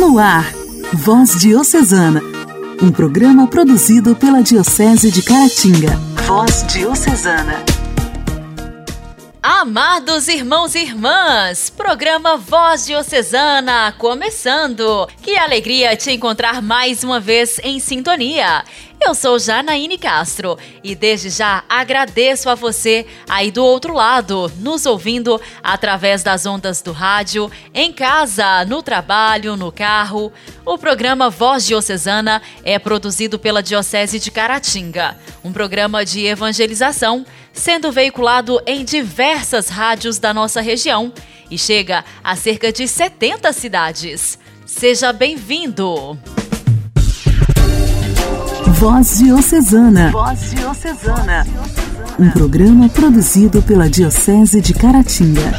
No ar, Voz Diocesana, um programa produzido pela Diocese de Caratinga. Voz Diocesana. Amados irmãos e irmãs, programa Voz Diocesana começando. Que alegria te encontrar mais uma vez em sintonia. Eu sou Janaíne Castro e desde já agradeço a você aí do outro lado, nos ouvindo através das ondas do rádio, em casa, no trabalho, no carro. O programa Voz Diocesana é produzido pela Diocese de Caratinga, um programa de evangelização sendo veiculado em diversas rádios da nossa região e chega a cerca de 70 cidades. Seja bem-vindo! Voz Diocesana. Voz Diocesana. Um programa produzido pela Diocese de Caratinga.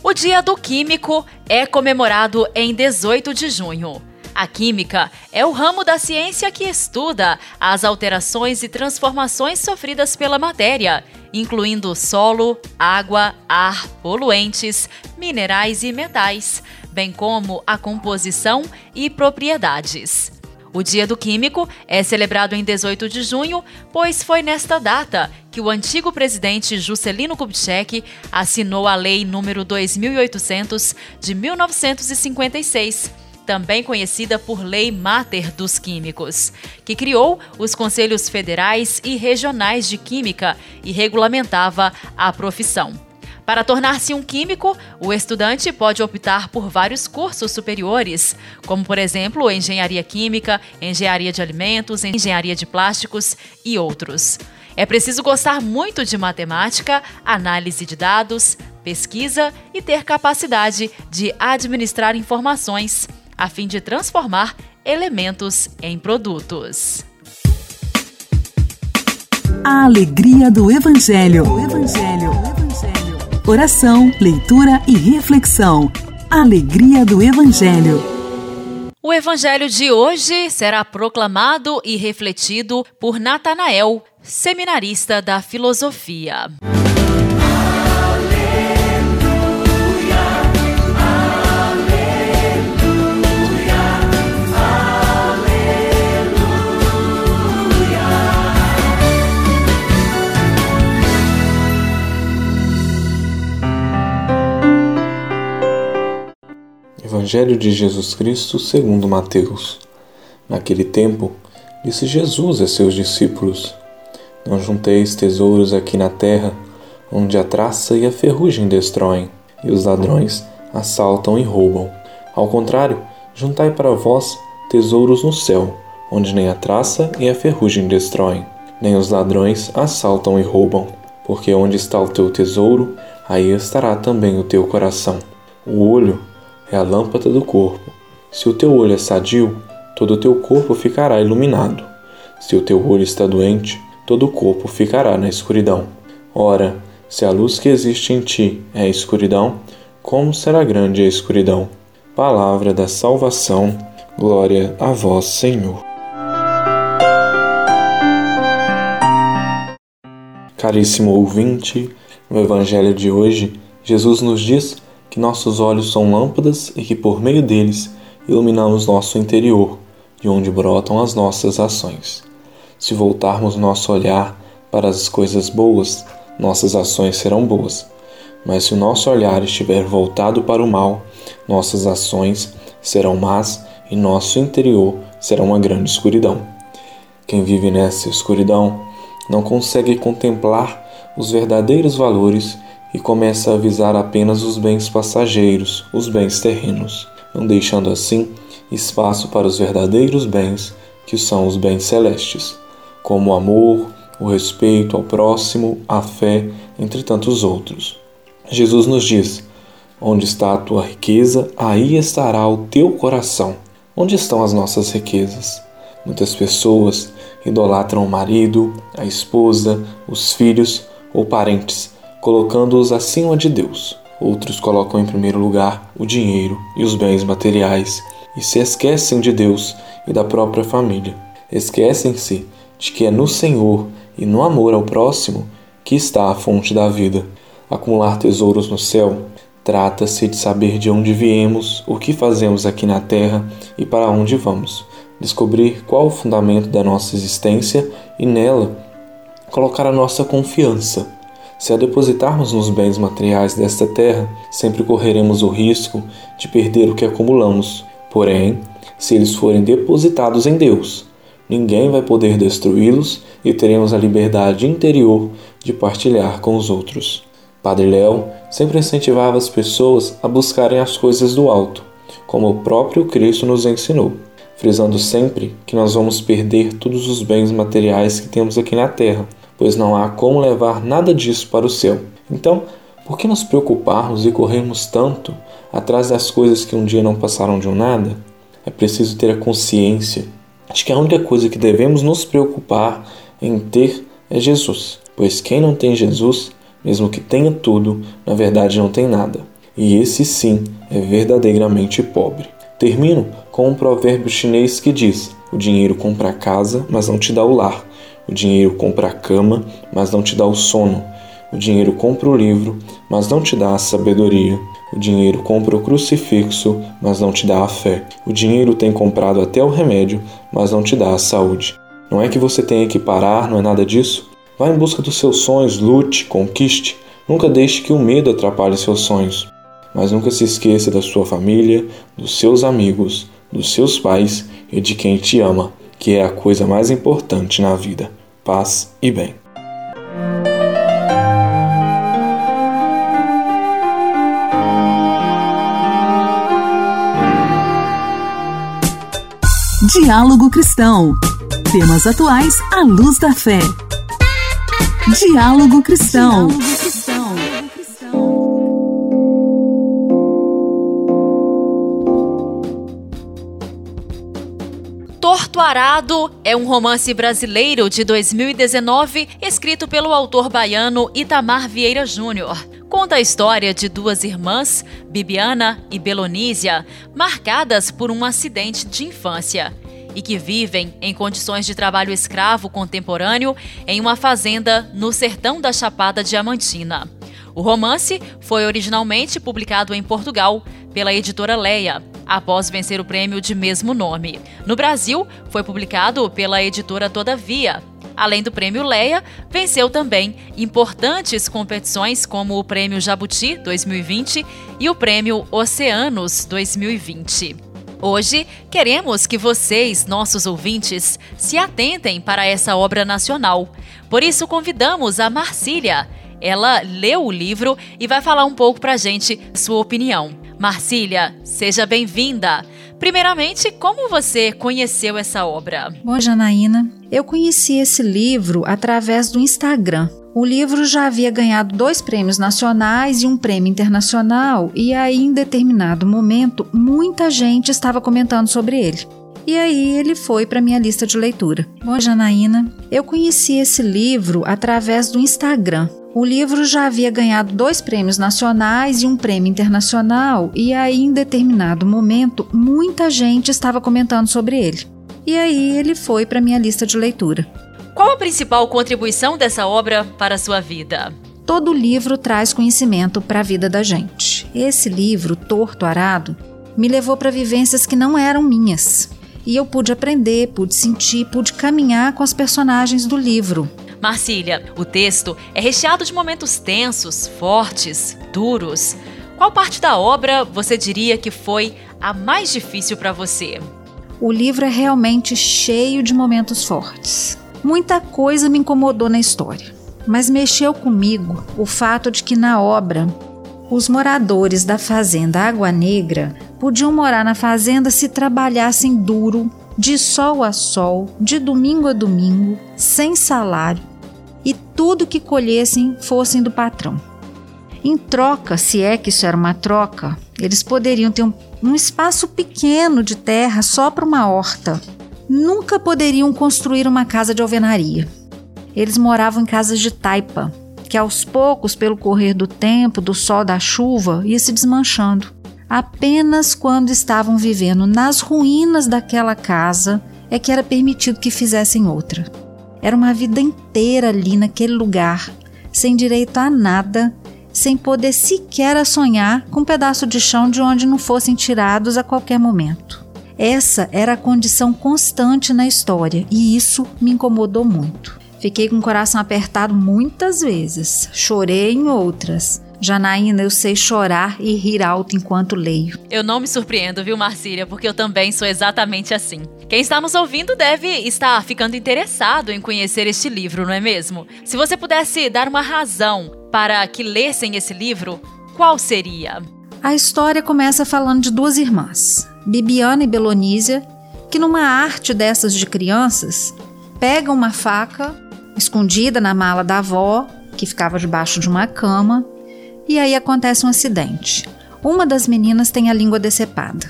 O Dia do Químico é comemorado em 18 de junho. A química é o ramo da ciência que estuda as alterações e transformações sofridas pela matéria, incluindo solo, água, ar, poluentes, minerais e metais, bem como a composição e propriedades. O Dia do Químico é celebrado em 18 de junho, pois foi nesta data que o antigo presidente Juscelino Kubitschek assinou a Lei número 2800 de 1956, também conhecida por Lei Mater dos Químicos, que criou os Conselhos Federais e Regionais de Química e regulamentava a profissão. Para tornar-se um químico, o estudante pode optar por vários cursos superiores, como, por exemplo, engenharia química, engenharia de alimentos, engenharia de plásticos e outros. É preciso gostar muito de matemática, análise de dados, pesquisa e ter capacidade de administrar informações, a fim de transformar elementos em produtos. A alegria do Evangelho. O Evangelho. Oração, leitura e reflexão. Alegria do Evangelho. O Evangelho de hoje será proclamado e refletido por Natanael, seminarista da filosofia. Evangelho de Jesus Cristo segundo Mateus. Naquele tempo, disse Jesus a seus discípulos: Não junteis tesouros aqui na terra, onde a traça e a ferrugem destroem, e os ladrões assaltam e roubam. Ao contrário, juntai para vós tesouros no céu, onde nem a traça e a ferrugem destroem, nem os ladrões assaltam e roubam. Porque onde está o teu tesouro, aí estará também o teu coração. O olho é a lâmpada do corpo. Se o teu olho é sadio, todo o teu corpo ficará iluminado. Se o teu olho está doente, todo o corpo ficará na escuridão. Ora, se a luz que existe em ti é a escuridão, como será grande a escuridão? Palavra da salvação, glória a vós, Senhor. Caríssimo ouvinte, no Evangelho de hoje, Jesus nos diz que nossos olhos são lâmpadas e que por meio deles iluminamos nosso interior, de onde brotam as nossas ações. Se voltarmos nosso olhar para as coisas boas, nossas ações serão boas. Mas se o nosso olhar estiver voltado para o mal, nossas ações serão más e nosso interior será uma grande escuridão. Quem vive nessa escuridão não consegue contemplar os verdadeiros valores e começa a visar apenas os bens passageiros, os bens terrenos, não deixando assim espaço para os verdadeiros bens, que são os bens celestes, como o amor, o respeito ao próximo, a fé, entre tantos outros. Jesus nos diz: Onde está a tua riqueza, aí estará o teu coração. Onde estão as nossas riquezas? Muitas pessoas idolatram o marido, a esposa, os filhos ou parentes colocando-os acima de Deus. Outros colocam em primeiro lugar o dinheiro e os bens materiais e se esquecem de Deus e da própria família. Esquecem-se de que é no Senhor e no amor ao próximo que está a fonte da vida. Acumular tesouros no céu Trata-se de saber de onde viemos, o que fazemos aqui na Terra e para onde vamos. Descobrir qual o fundamento da nossa existência e nela colocar a nossa confiança. Se a depositarmos nos bens materiais desta terra, sempre correremos o risco de perder o que acumulamos. Porém, se eles forem depositados em Deus, ninguém vai poder destruí-los e teremos a liberdade interior de partilhar com os outros. Padre Léo sempre incentivava as pessoas a buscarem as coisas do alto, como o próprio Cristo nos ensinou, frisando sempre que nós vamos perder todos os bens materiais que temos aqui na terra, pois não há como levar nada disso para o céu. Então, por que nos preocuparmos e corrermos tanto atrás das coisas que um dia não passaram de um nada? É preciso ter a consciência de que a única coisa que devemos nos preocupar em ter é Jesus, pois quem não tem Jesus mesmo que tenha tudo, na verdade não tem nada. E esse sim é verdadeiramente pobre. Termino com um provérbio chinês que diz: O dinheiro compra a casa, mas não te dá o lar. O dinheiro compra a cama, mas não te dá o sono. O dinheiro compra o livro, mas não te dá a sabedoria. O dinheiro compra o crucifixo, mas não te dá a fé. O dinheiro tem comprado até o remédio, mas não te dá a saúde. Não é que você tenha que parar, não é nada disso. Vá em busca dos seus sonhos, lute, conquiste. Nunca deixe que o medo atrapalhe seus sonhos. Mas nunca se esqueça da sua família, dos seus amigos, dos seus pais e de quem te ama, que é a coisa mais importante na vida. Paz e bem. Diálogo Cristão. Temas atuais à luz da fé. Diálogo Cristão. Torto Arado é um romance brasileiro de 2019, escrito pelo autor baiano Itamar Vieira Júnior. Conta a história de duas irmãs, Bibiana e Belonísia, marcadas por um acidente de infância e que vivem em condições de trabalho escravo contemporâneo em uma fazenda no sertão da Chapada Diamantina. O romance foi originalmente publicado em Portugal pela editora Leia, após vencer o prêmio de mesmo nome. No Brasil, foi publicado pela editora Todavia. Além do prêmio Leia, venceu também importantes competições como o Prêmio Jabuti 2020 e o Prêmio Oceanos 2020. Hoje, queremos que vocês, nossos ouvintes, se atentem para essa obra nacional. Por isso, convidamos a Marcília. Ela leu o livro e vai falar um pouco para a gente sua opinião. Marcília, seja bem-vinda. Primeiramente, como você conheceu essa obra? Bom, Janaína, eu conheci esse livro através do Instagram. O livro já havia ganhado dois prêmios nacionais e um prêmio internacional, e aí, em determinado momento, muita gente estava comentando sobre ele. E aí ele foi para minha lista de leitura. Bom, Janaína, eu conheci esse livro através do Instagram. O livro já havia ganhado dois prêmios nacionais e um prêmio internacional, e aí, em determinado momento, muita gente estava comentando sobre ele. E aí ele foi para minha lista de leitura. Qual a principal contribuição dessa obra para a sua vida? Todo livro traz conhecimento para a vida da gente. Esse livro, Torto Arado, me levou para vivências que não eram minhas. E eu pude aprender, pude sentir, pude caminhar com as personagens do livro. Marcília, o texto é recheado de momentos tensos, fortes, duros. Qual parte da obra você diria que foi a mais difícil para você? O livro é realmente cheio de momentos fortes. Muita coisa me incomodou na história, mas mexeu comigo o fato de que na obra os moradores da fazenda Água Negra podiam morar na fazenda se trabalhassem duro, de sol a sol, de domingo a domingo, sem salário, e tudo que colhessem fossem do patrão. Em troca, se é que isso era uma troca, eles poderiam ter um, um espaço pequeno de terra só para uma horta nunca poderiam construir uma casa de alvenaria. Eles moravam em casas de taipa, que aos poucos, pelo correr do tempo, do sol, da chuva, ia se desmanchando. Apenas quando estavam vivendo nas ruínas daquela casa é que era permitido que fizessem outra. Era uma vida inteira ali naquele lugar, sem direito a nada sem poder sequer sonhar com um pedaço de chão de onde não fossem tirados a qualquer momento. Essa era a condição constante na história e isso me incomodou muito. Fiquei com o coração apertado muitas vezes, chorei em outras. Janaína, eu sei chorar e rir alto enquanto leio. Eu não me surpreendo, viu, Marcília, porque eu também sou exatamente assim. Quem está nos ouvindo deve estar ficando interessado em conhecer este livro, não é mesmo? Se você pudesse dar uma razão para que lessem esse livro, qual seria? A história começa falando de duas irmãs, Bibiana e Belonísia, que numa arte dessas de crianças, pegam uma faca escondida na mala da avó, que ficava debaixo de uma cama, e aí acontece um acidente. Uma das meninas tem a língua decepada.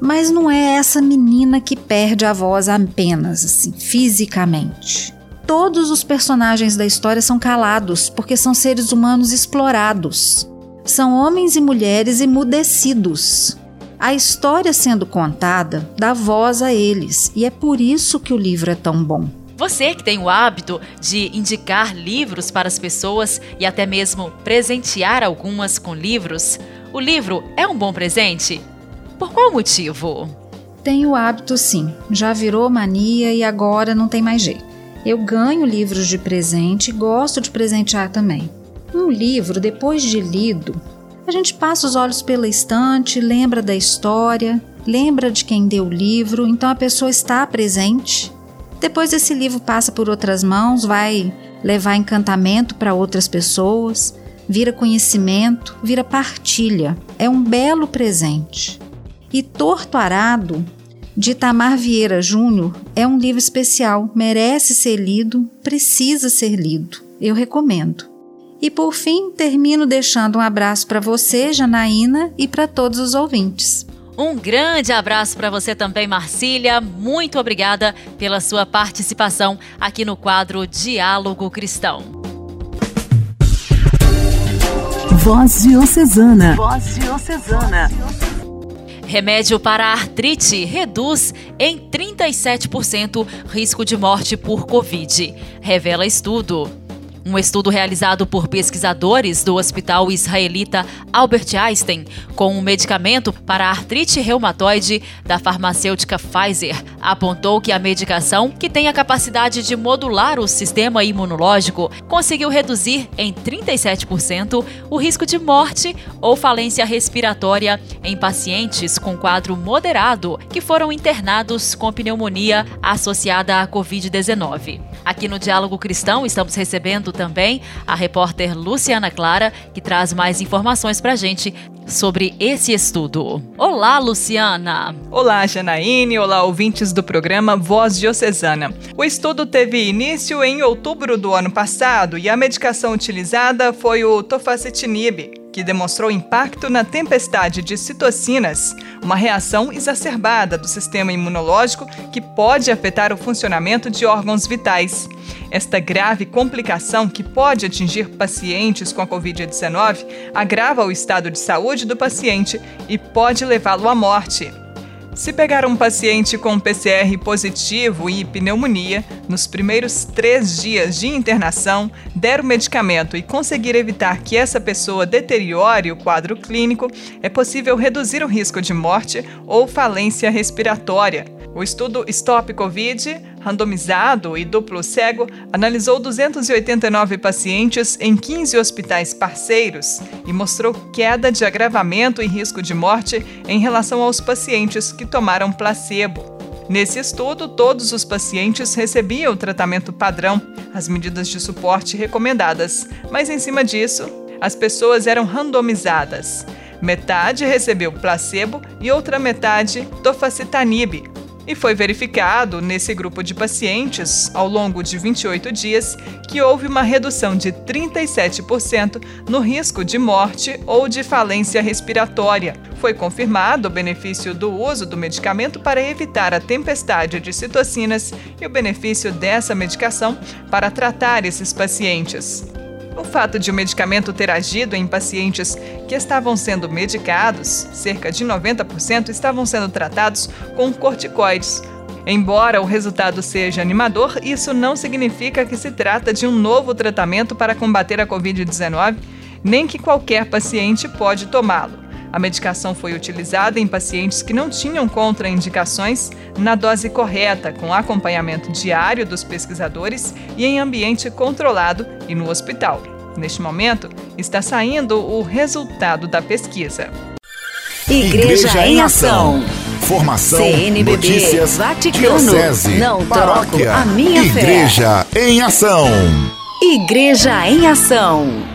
Mas não é essa menina que perde a voz apenas, assim, fisicamente. Todos os personagens da história são calados porque são seres humanos explorados. São homens e mulheres emudecidos. A história sendo contada dá voz a eles e é por isso que o livro é tão bom. Você que tem o hábito de indicar livros para as pessoas e até mesmo presentear algumas com livros, o livro é um bom presente? Por qual motivo? Tenho o hábito sim, já virou mania e agora não tem mais jeito. Eu ganho livros de presente e gosto de presentear também. Um livro, depois de lido, a gente passa os olhos pela estante, lembra da história, lembra de quem deu o livro, então a pessoa está presente depois esse livro passa por outras mãos, vai levar encantamento para outras pessoas, vira conhecimento, vira partilha. É um belo presente. E Torto Arado, de Tamar Vieira Júnior, é um livro especial, merece ser lido, precisa ser lido. Eu recomendo. E por fim, termino deixando um abraço para você, Janaína, e para todos os ouvintes. Um grande abraço para você também, Marcília. Muito obrigada pela sua participação aqui no quadro Diálogo Cristão. Voz Diocesana. Voz Diocesana. Remédio para artrite reduz em 37% risco de morte por Covid, revela estudo. Um estudo realizado por pesquisadores do Hospital Israelita Albert Einstein com um medicamento para artrite reumatoide da farmacêutica Pfizer apontou que a medicação, que tem a capacidade de modular o sistema imunológico, conseguiu reduzir em 37% o risco de morte ou falência respiratória em pacientes com quadro moderado que foram internados com pneumonia associada à Covid-19. Aqui no Diálogo Cristão estamos recebendo também a repórter Luciana Clara, que traz mais informações para a gente sobre esse estudo. Olá, Luciana! Olá, Janaíne! Olá, ouvintes do programa Voz Diocesana. O estudo teve início em outubro do ano passado e a medicação utilizada foi o tofacitinib, que demonstrou impacto na tempestade de citocinas, uma reação exacerbada do sistema imunológico que pode afetar o funcionamento de órgãos vitais. Esta grave complicação, que pode atingir pacientes com a Covid-19, agrava o estado de saúde do paciente e pode levá-lo à morte. Se pegar um paciente com PCR positivo e pneumonia, nos primeiros três dias de internação, der o medicamento e conseguir evitar que essa pessoa deteriore o quadro clínico, é possível reduzir o risco de morte ou falência respiratória. O estudo Stop Covid, randomizado e duplo cego, analisou 289 pacientes em 15 hospitais parceiros e mostrou queda de agravamento e risco de morte em relação aos pacientes que tomaram placebo. Nesse estudo, todos os pacientes recebiam o tratamento padrão, as medidas de suporte recomendadas, mas em cima disso, as pessoas eram randomizadas. Metade recebeu placebo e outra metade tofacitanib, e foi verificado nesse grupo de pacientes, ao longo de 28 dias, que houve uma redução de 37% no risco de morte ou de falência respiratória. Foi confirmado o benefício do uso do medicamento para evitar a tempestade de citocinas e o benefício dessa medicação para tratar esses pacientes. O fato de o medicamento ter agido em pacientes que estavam sendo medicados, cerca de 90% estavam sendo tratados com corticoides. Embora o resultado seja animador, isso não significa que se trata de um novo tratamento para combater a Covid-19 nem que qualquer paciente pode tomá-lo. A medicação foi utilizada em pacientes que não tinham contraindicações, na dose correta, com acompanhamento diário dos pesquisadores e em ambiente controlado e no hospital. Neste momento, está saindo o resultado da pesquisa. Igreja, Igreja em Ação. Formação, CNBB, notícias, Vaticano, diocese, não paróquia, troco a minha Igreja fé. em Ação. Igreja em Ação.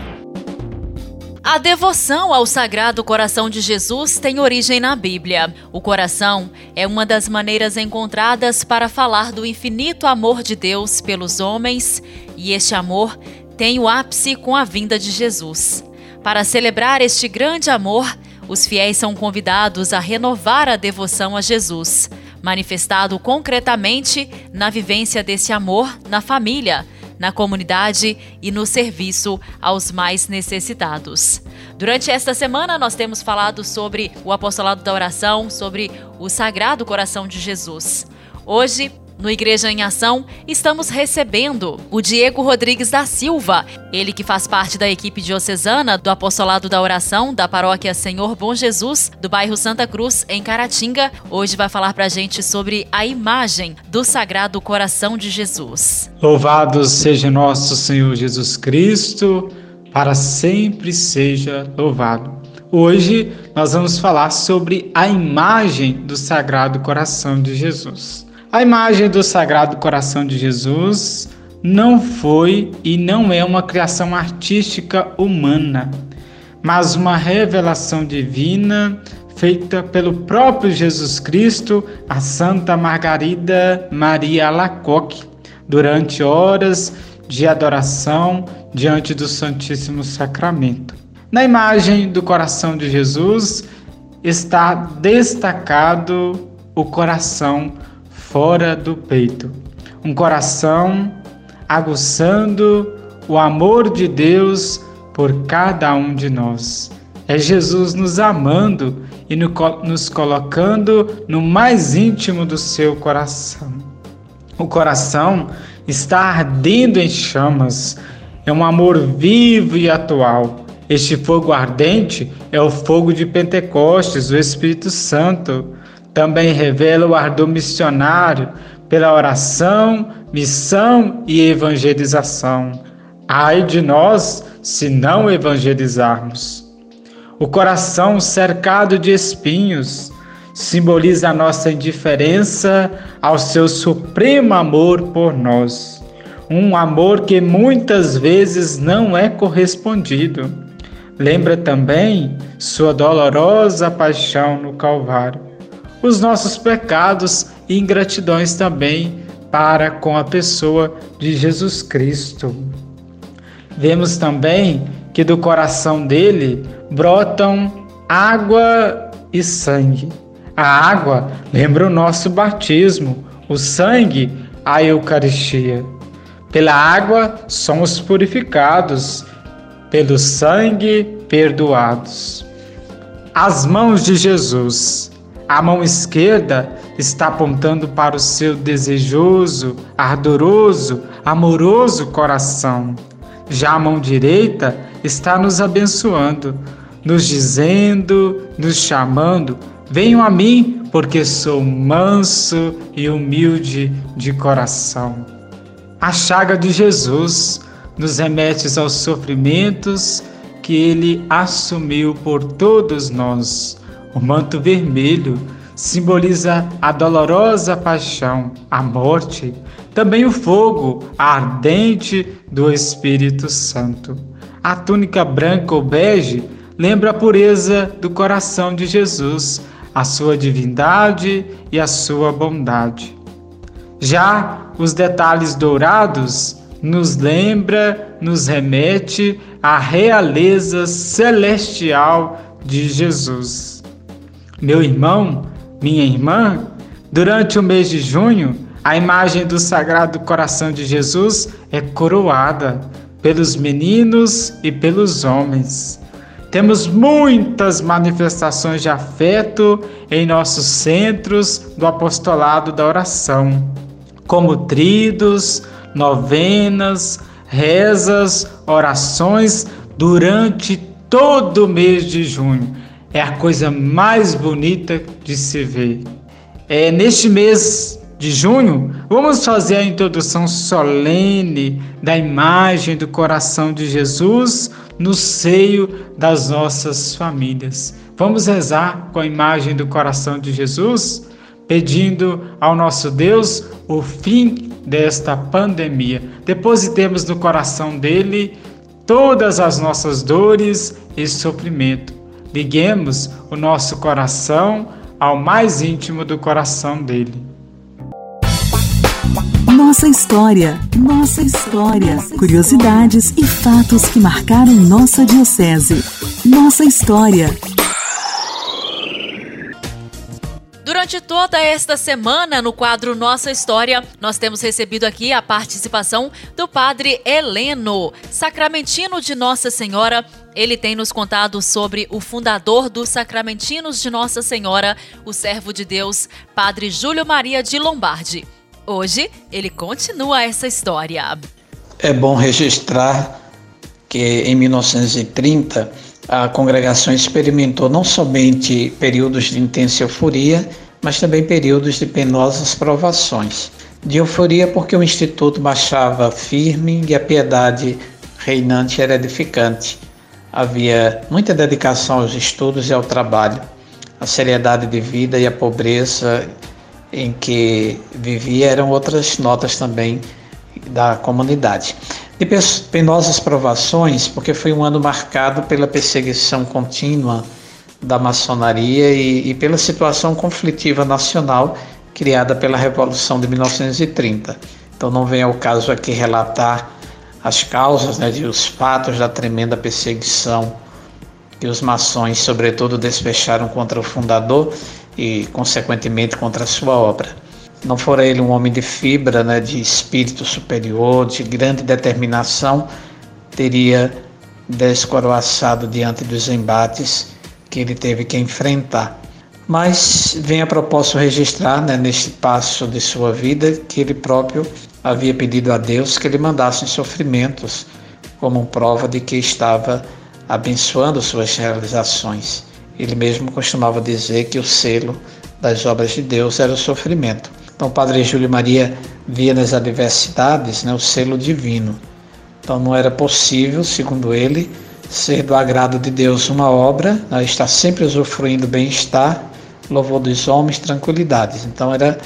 A devoção ao Sagrado Coração de Jesus tem origem na Bíblia. O coração é uma das maneiras encontradas para falar do infinito amor de Deus pelos homens, e este amor tem o ápice com a vinda de Jesus. Para celebrar este grande amor, os fiéis são convidados a renovar a devoção a Jesus, manifestado concretamente na vivência desse amor na família na comunidade e no serviço aos mais necessitados. Durante esta semana, nós temos falado sobre o apostolado da oração, sobre o Sagrado Coração de Jesus. Hoje, no Igreja em Ação, estamos recebendo o Diego Rodrigues da Silva, ele que faz parte da equipe diocesana do Apostolado da Oração da Paróquia Senhor Bom Jesus, do bairro Santa Cruz, em Caratinga. Hoje vai falar para a gente sobre a imagem do Sagrado Coração de Jesus. Louvado seja nosso Senhor Jesus Cristo, para sempre seja louvado. Hoje nós vamos falar sobre a imagem do Sagrado Coração de Jesus. A imagem do Sagrado Coração de Jesus não foi e não é uma criação artística humana, mas uma revelação divina feita pelo próprio Jesus Cristo a Santa Margarida Maria Alacoque durante horas de adoração diante do Santíssimo Sacramento. Na imagem do coração de Jesus está destacado o coração fora do peito. Um coração aguçando o amor de Deus por cada um de nós. É Jesus nos amando e nos colocando no mais íntimo do seu coração. O coração está ardendo em chamas, é um amor vivo e atual. Este fogo ardente é o fogo de Pentecostes, o Espírito Santo também revela o ardor missionário pela oração, missão e evangelização. Ai de nós se não evangelizarmos. O coração cercado de espinhos simboliza a nossa indiferença ao seu supremo amor por nós. Um amor que muitas vezes não é correspondido. Lembra também sua dolorosa paixão no Calvário os nossos pecados e ingratidões também para com a pessoa de Jesus Cristo. Vemos também que do coração dele brotam água e sangue. A água lembra o nosso batismo, o sangue, a Eucaristia. Pela água somos purificados, pelo sangue perdoados. As mãos de Jesus a mão esquerda está apontando para o seu desejoso, ardoroso, amoroso coração. Já a mão direita está nos abençoando, nos dizendo, nos chamando: Venham a mim, porque sou manso e humilde de coração. A chaga de Jesus nos remete aos sofrimentos que ele assumiu por todos nós o manto vermelho simboliza a dolorosa paixão, a morte, também o fogo ardente do Espírito Santo. A túnica branca ou bege lembra a pureza do coração de Jesus, a sua divindade e a sua bondade. Já os detalhes dourados nos lembra, nos remete à realeza celestial de Jesus. Meu irmão, minha irmã, durante o mês de junho, a imagem do Sagrado Coração de Jesus é coroada pelos meninos e pelos homens. Temos muitas manifestações de afeto em nossos centros do apostolado da oração, como tridos, novenas, rezas, orações durante todo o mês de junho. É a coisa mais bonita de se ver. É neste mês de junho, vamos fazer a introdução solene da imagem do coração de Jesus no seio das nossas famílias. Vamos rezar com a imagem do coração de Jesus, pedindo ao nosso Deus o fim desta pandemia. Depositemos no coração dele todas as nossas dores e sofrimento. Liguemos o nosso coração ao mais íntimo do coração dele. Nossa história, nossa história, curiosidades e fatos que marcaram nossa diocese. Nossa história. Durante toda esta semana, no quadro Nossa História, nós temos recebido aqui a participação do Padre Heleno, sacramentino de Nossa Senhora. Ele tem nos contado sobre o fundador dos Sacramentinos de Nossa Senhora, o servo de Deus, Padre Júlio Maria de Lombardi. Hoje, ele continua essa história. É bom registrar que em 1930 a congregação experimentou não somente períodos de intensa euforia, mas também períodos de penosas provações. De euforia porque o Instituto baixava firme e a piedade reinante era edificante. Havia muita dedicação aos estudos e ao trabalho. A seriedade de vida e a pobreza em que vivia eram outras notas também da comunidade. De penosas provações, porque foi um ano marcado pela perseguição contínua da maçonaria e, e pela situação conflitiva nacional criada pela Revolução de 1930. Então não vem ao caso aqui relatar as causas né, e os fatos da tremenda perseguição que os maçons, sobretudo, despecharam contra o fundador e, consequentemente, contra a sua obra. Não fora ele um homem de fibra, né, de espírito superior, de grande determinação, teria descoroaçado diante dos embates que ele teve que enfrentar. Mas vem a propósito registrar, né, neste passo de sua vida, que ele próprio havia pedido a Deus que ele mandasse sofrimentos como prova de que estava abençoando suas realizações. Ele mesmo costumava dizer que o selo das obras de Deus era o sofrimento. Então, Padre Júlio Maria via nas adversidades né, o selo divino. Então, não era possível, segundo ele, ser do agrado de Deus uma obra, né, estar sempre usufruindo bem-estar, louvor dos homens, tranquilidades. Então era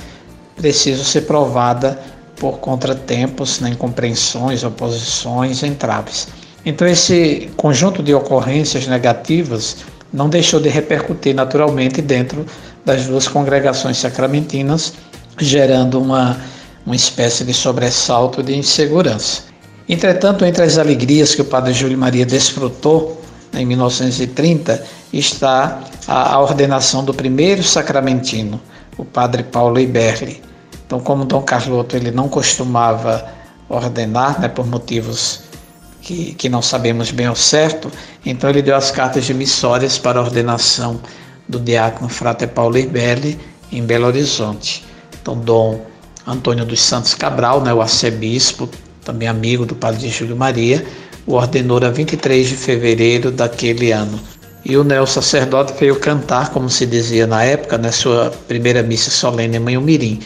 preciso ser provada por contratempos, né, incompreensões, oposições, entraves. Então esse conjunto de ocorrências negativas não deixou de repercutir naturalmente dentro das duas congregações sacramentinas, gerando uma, uma espécie de sobressalto de insegurança. Entretanto, entre as alegrias que o padre Júlio Maria desfrutou em 1930 está a, ordenação do primeiro sacramentino, o padre Paulo Iberli. Então, como Dom Carloto ele não costumava ordenar, né, por motivos que, que não sabemos bem ao certo, então ele deu as cartas de missórias para a ordenação do diácono Frate Paulo Iberli em Belo Horizonte. Então, Dom Antônio dos Santos Cabral, né, o arcebispo, também amigo do padre Júlio Maria, o ordenou a 23 de fevereiro daquele ano. E o neo sacerdote veio cantar, como se dizia na época, na sua primeira missa solene em Manhumirim.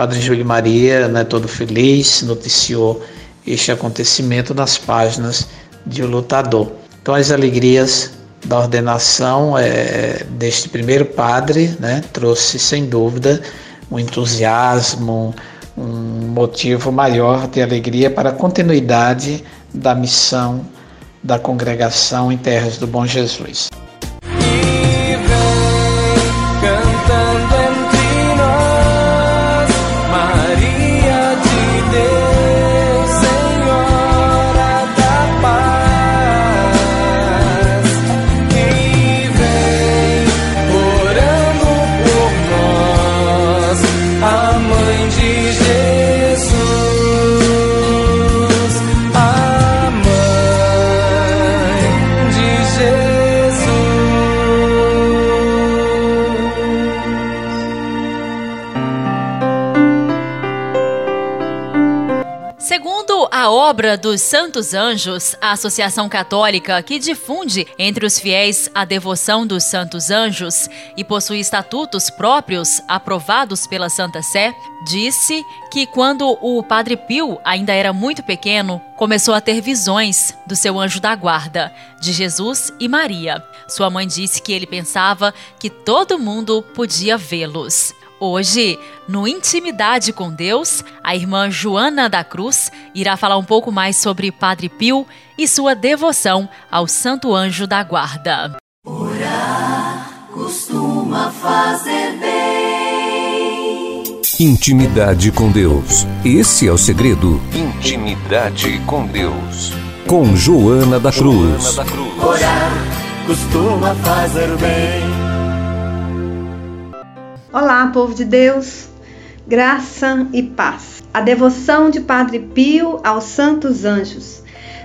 Padre Júlio Maria, né, todo feliz, noticiou este acontecimento nas páginas de O Lutador. Então, as alegrias da ordenação é, deste primeiro padre né, trouxe, sem dúvida, um entusiasmo, um motivo maior de alegria para a continuidade da missão da congregação em Terras do Bom Jesus. Jesus. A obra dos Santos Anjos, a associação católica que difunde entre os fiéis a devoção dos Santos Anjos e possui estatutos próprios aprovados pela Santa Sé, disse que quando o Padre Pio ainda era muito pequeno, começou a ter visões do seu anjo da guarda, de Jesus e Maria. Sua mãe disse que ele pensava que todo mundo podia vê-los. Hoje, no Intimidade com Deus, a irmã Joana da Cruz irá falar um pouco mais sobre Padre Pio e sua devoção ao Santo Anjo da Guarda. Orar costuma fazer bem. Intimidade com Deus. Esse é o segredo. Intimidade com Deus. Com Joana da Cruz. Joana da Cruz. Orar costuma fazer bem. Olá, povo de Deus, graça e paz. A devoção de Padre Pio aos Santos Anjos.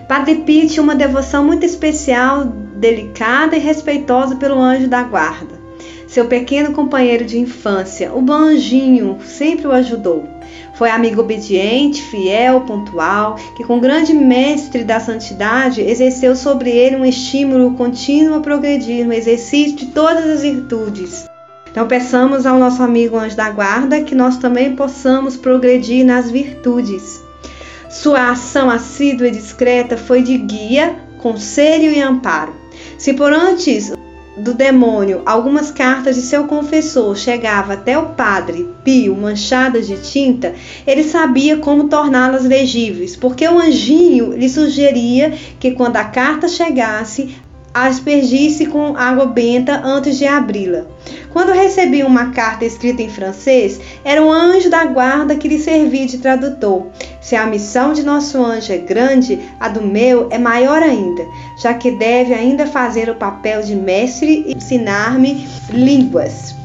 Padre Pio tinha uma devoção muito especial, delicada e respeitosa pelo anjo da guarda. Seu pequeno companheiro de infância, o Banjinho, sempre o ajudou. Foi amigo obediente, fiel, pontual, que com grande mestre da santidade exerceu sobre ele um estímulo contínuo a progredir no exercício de todas as virtudes. Então, peçamos ao nosso amigo anjo da guarda que nós também possamos progredir nas virtudes. Sua ação assídua e discreta foi de guia, conselho e amparo. Se por antes do demônio algumas cartas de seu confessor chegavam até o padre Pio manchadas de tinta, ele sabia como torná-las legíveis, porque o anjinho lhe sugeria que quando a carta chegasse, aspergisse com água benta antes de abri-la. Quando recebi uma carta escrita em francês, era um anjo da guarda que lhe servia de tradutor. Se a missão de nosso anjo é grande, a do meu é maior ainda, já que deve ainda fazer o papel de mestre e ensinar-me línguas.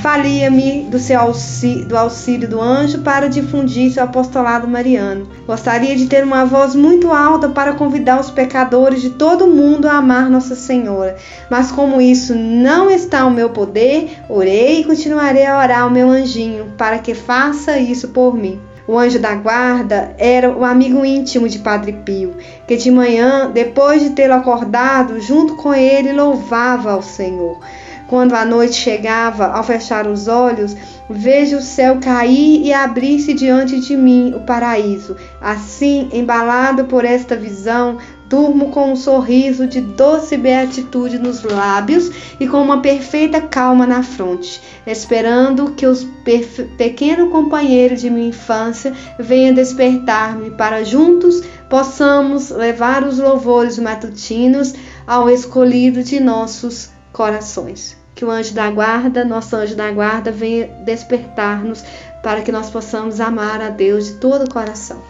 Valia-me do seu auxílio, do auxílio do anjo para difundir seu apostolado mariano. Gostaria de ter uma voz muito alta para convidar os pecadores de todo o mundo a amar Nossa Senhora, mas como isso não está ao meu poder, orei e continuarei a orar ao meu anjinho para que faça isso por mim. O anjo da guarda era o amigo íntimo de Padre Pio, que de manhã, depois de tê-lo acordado, junto com ele louvava ao Senhor. Quando a noite chegava, ao fechar os olhos, vejo o céu cair e abrir-se diante de mim o paraíso. Assim, embalado por esta visão, durmo com um sorriso de doce beatitude nos lábios e com uma perfeita calma na fronte, esperando que o pequeno companheiro de minha infância venha despertar-me para juntos possamos levar os louvores matutinos ao escolhido de nossos corações. Que o anjo da guarda, nosso anjo da guarda, venha despertar-nos para que nós possamos amar a Deus de todo o coração.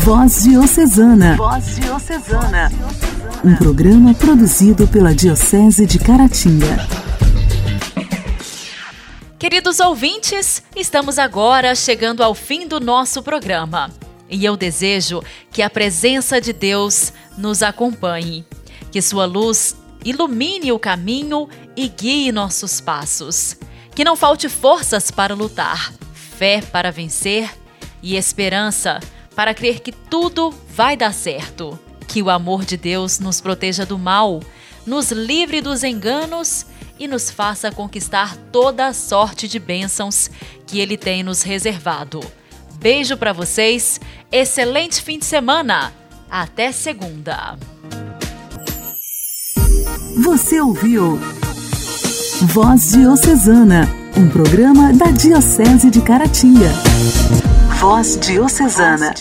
Voz Diocesana. Voz Diocesana. Um programa produzido pela Diocese de Caratinga. Queridos ouvintes, estamos agora chegando ao fim do nosso programa. E eu desejo que a presença de Deus nos acompanhe, que sua luz ilumine o caminho e guie nossos passos. Que não falte forças para lutar, fé para vencer e esperança para crer que tudo vai dar certo. Que o amor de Deus nos proteja do mal, nos livre dos enganos e nos faça conquistar toda a sorte de bênçãos que Ele tem nos reservado. Beijo para vocês, excelente fim de semana. Até segunda. Você ouviu Voz Diocesana, um programa da Diocese de Caratinga. Voz Diocesana.